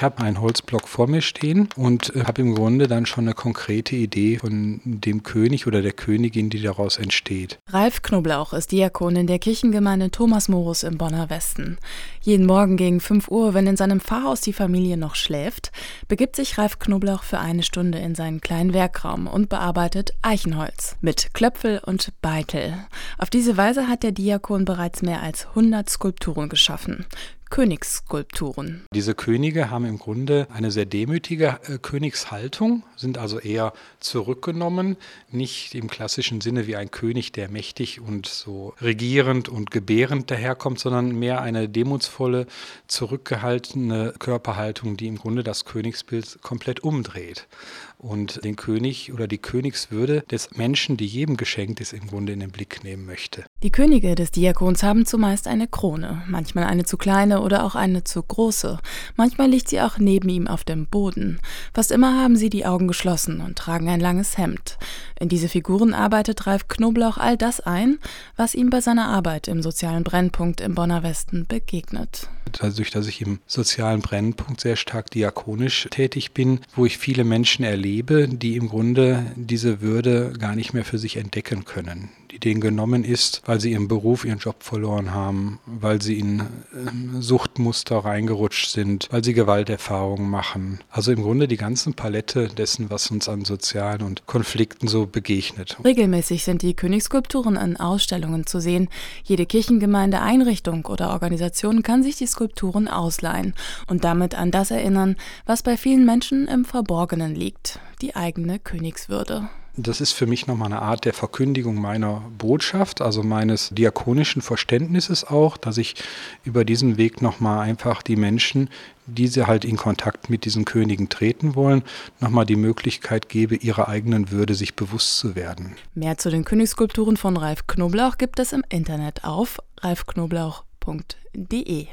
Ich habe einen Holzblock vor mir stehen und äh, habe im Grunde dann schon eine konkrete Idee von dem König oder der Königin, die daraus entsteht. Ralf Knoblauch ist Diakon in der Kirchengemeinde Thomas Morus im Bonner Westen. Jeden Morgen gegen 5 Uhr, wenn in seinem Pfarrhaus die Familie noch schläft, begibt sich Ralf Knoblauch für eine Stunde in seinen kleinen Werkraum und bearbeitet Eichenholz mit Klöpfel und Beitel. Auf diese Weise hat der Diakon bereits mehr als 100 Skulpturen geschaffen. Königsskulpturen. Diese Könige haben im Grunde eine sehr demütige äh, Königshaltung, sind also eher zurückgenommen, nicht im klassischen Sinne wie ein König, der mächtig und so regierend und gebärend daherkommt, sondern mehr eine demutsvolle, zurückgehaltene Körperhaltung, die im Grunde das Königsbild komplett umdreht und den König oder die Königswürde des Menschen, die jedem geschenkt ist, im Grunde in den Blick nehmen möchte. Die Könige des Diakons haben zumeist eine Krone, manchmal eine zu kleine oder auch eine zu große. Manchmal liegt sie auch neben ihm auf dem Boden. Fast immer haben sie die Augen geschlossen und tragen ein langes Hemd. In diese Figuren arbeitet Ralf Knoblauch all das ein, was ihm bei seiner Arbeit im sozialen Brennpunkt im Bonner Westen begegnet. Dadurch, dass ich im sozialen Brennpunkt sehr stark diakonisch tätig bin, wo ich viele Menschen erlebe, die im Grunde diese Würde gar nicht mehr für sich entdecken können denen genommen ist, weil sie ihren Beruf, ihren Job verloren haben, weil sie in ähm, Suchtmuster reingerutscht sind, weil sie Gewalterfahrungen machen. Also im Grunde die ganze Palette dessen, was uns an sozialen und Konflikten so begegnet. Regelmäßig sind die Königsskulpturen an Ausstellungen zu sehen. Jede Kirchengemeinde, Einrichtung oder Organisation kann sich die Skulpturen ausleihen und damit an das erinnern, was bei vielen Menschen im Verborgenen liegt, die eigene Königswürde. Das ist für mich nochmal eine Art der Verkündigung meiner Botschaft, also meines diakonischen Verständnisses auch, dass ich über diesen Weg nochmal einfach die Menschen, die sie halt in Kontakt mit diesen Königen treten wollen, nochmal die Möglichkeit gebe, ihrer eigenen Würde sich bewusst zu werden. Mehr zu den Königsskulpturen von Ralf Knoblauch gibt es im Internet auf ralfknoblauch.de.